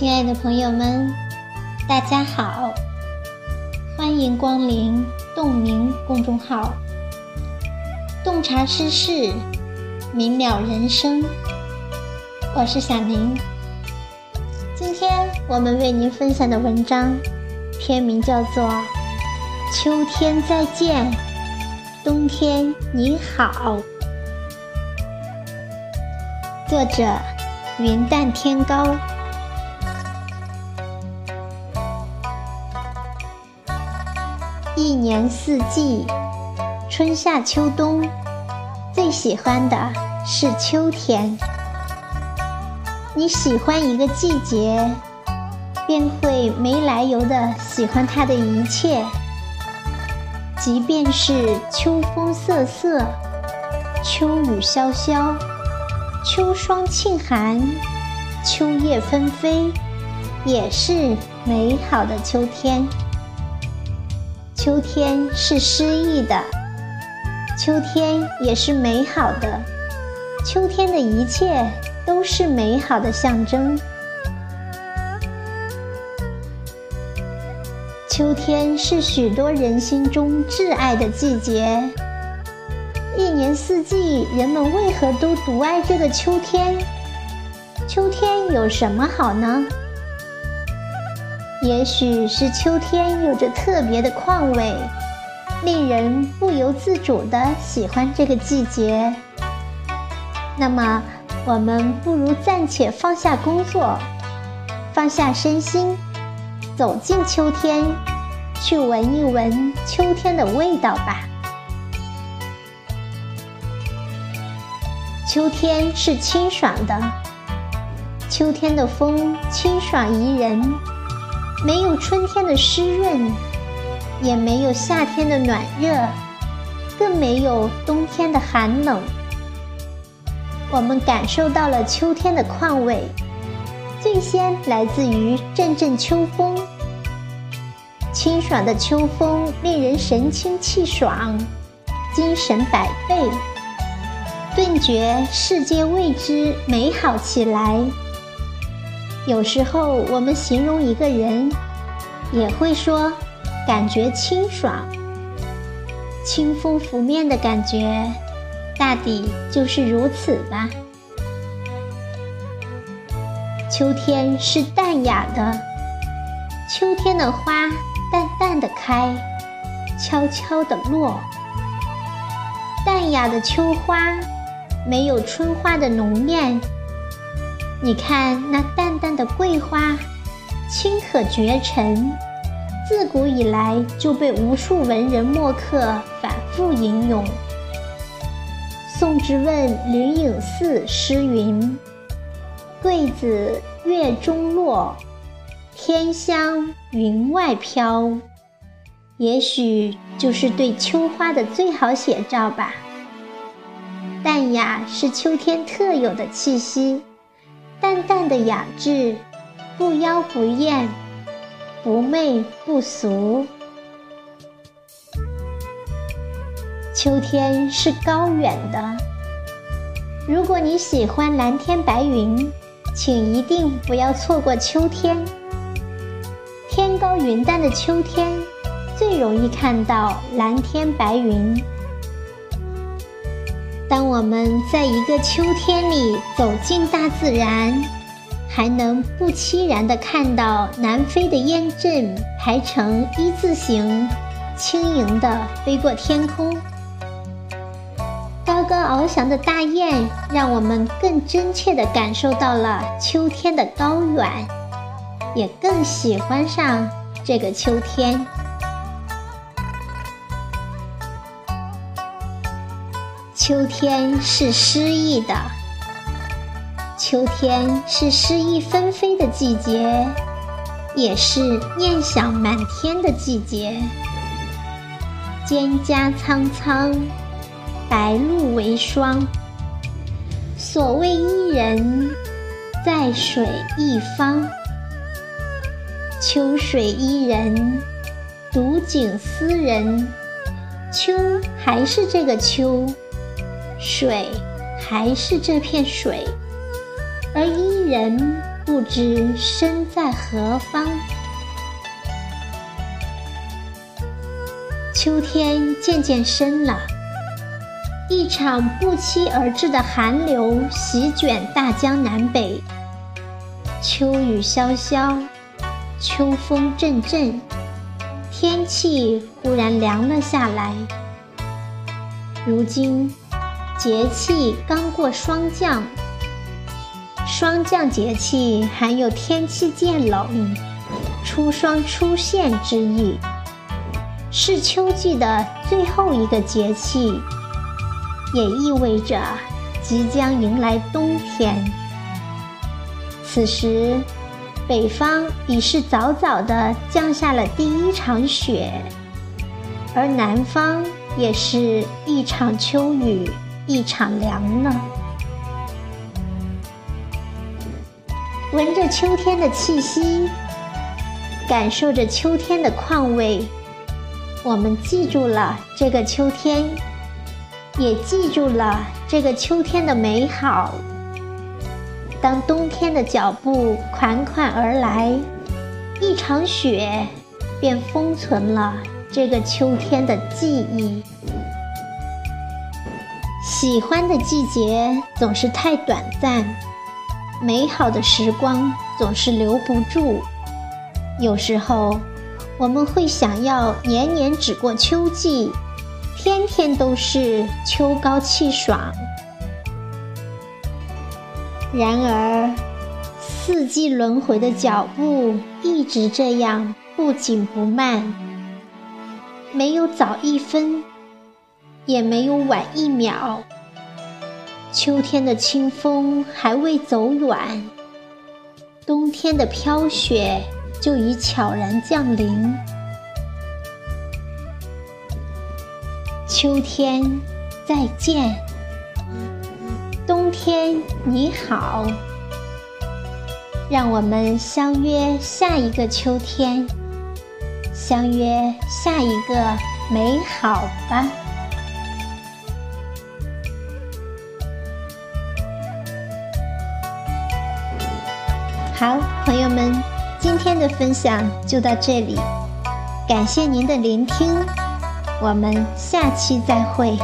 亲爱的朋友们，大家好，欢迎光临洞明公众号，洞察世事，明了人生。我是小宁。今天我们为您分享的文章，篇名叫做《秋天再见，冬天你好》，作者云淡天高。一年四季，春夏秋冬，最喜欢的是秋天。你喜欢一个季节，便会没来由的喜欢它的一切，即便是秋风瑟瑟、秋雨潇潇、秋霜沁寒、秋叶纷飞，也是美好的秋天。秋天是诗意的，秋天也是美好的，秋天的一切都是美好的象征。秋天是许多人心中挚爱的季节，一年四季，人们为何都独爱这个秋天？秋天有什么好呢？也许是秋天有着特别的况味，令人不由自主的喜欢这个季节。那么，我们不如暂且放下工作，放下身心，走进秋天，去闻一闻秋天的味道吧。秋天是清爽的，秋天的风清爽宜人。没有春天的湿润，也没有夏天的暖热，更没有冬天的寒冷。我们感受到了秋天的况味，最先来自于阵阵秋风。清爽的秋风令人神清气爽，精神百倍，顿觉世界为之美好起来。有时候我们形容一个人，也会说感觉清爽、清风拂面的感觉，大抵就是如此吧。秋天是淡雅的，秋天的花淡淡的开，悄悄的落。淡雅的秋花，没有春花的浓艳。你看那淡淡的桂花，清可绝尘，自古以来就被无数文人墨客反复吟咏。宋之问灵隐寺诗云：“桂子月中落，天香云外飘。”也许就是对秋花的最好写照吧。淡雅是秋天特有的气息。淡淡的雅致，不妖不艳，不媚不俗。秋天是高远的，如果你喜欢蓝天白云，请一定不要错过秋天。天高云淡的秋天，最容易看到蓝天白云。当我们在一个秋天里走进大自然，还能不期然地看到南飞的雁阵排成一字形，轻盈地飞过天空；高高翱翔的大雁，让我们更真切地感受到了秋天的高远，也更喜欢上这个秋天。秋天是诗意的，秋天是诗意纷飞的季节，也是念想满天的季节。蒹葭苍苍，白露为霜。所谓伊人，在水一方。秋水伊人，独景思人。秋还是这个秋。水还是这片水，而伊人不知身在何方。秋天渐渐深了，一场不期而至的寒流席卷大江南北，秋雨潇潇，秋风阵阵，天气忽然凉了下来。如今节气刚过霜降。霜降节气含有天气渐冷、初霜出现之意，是秋季的最后一个节气，也意味着即将迎来冬天。此时，北方已是早早的降下了第一场雪，而南方也是一场秋雨一场凉呢。闻着秋天的气息，感受着秋天的况味，我们记住了这个秋天，也记住了这个秋天的美好。当冬天的脚步款款而来，一场雪便封存了这个秋天的记忆。喜欢的季节总是太短暂。美好的时光总是留不住，有时候我们会想要年年只过秋季，天天都是秋高气爽。然而，四季轮回的脚步一直这样不紧不慢，没有早一分，也没有晚一秒。秋天的清风还未走远，冬天的飘雪就已悄然降临。秋天，再见；冬天，你好。让我们相约下一个秋天，相约下一个美好吧。好，朋友们，今天的分享就到这里，感谢您的聆听，我们下期再会。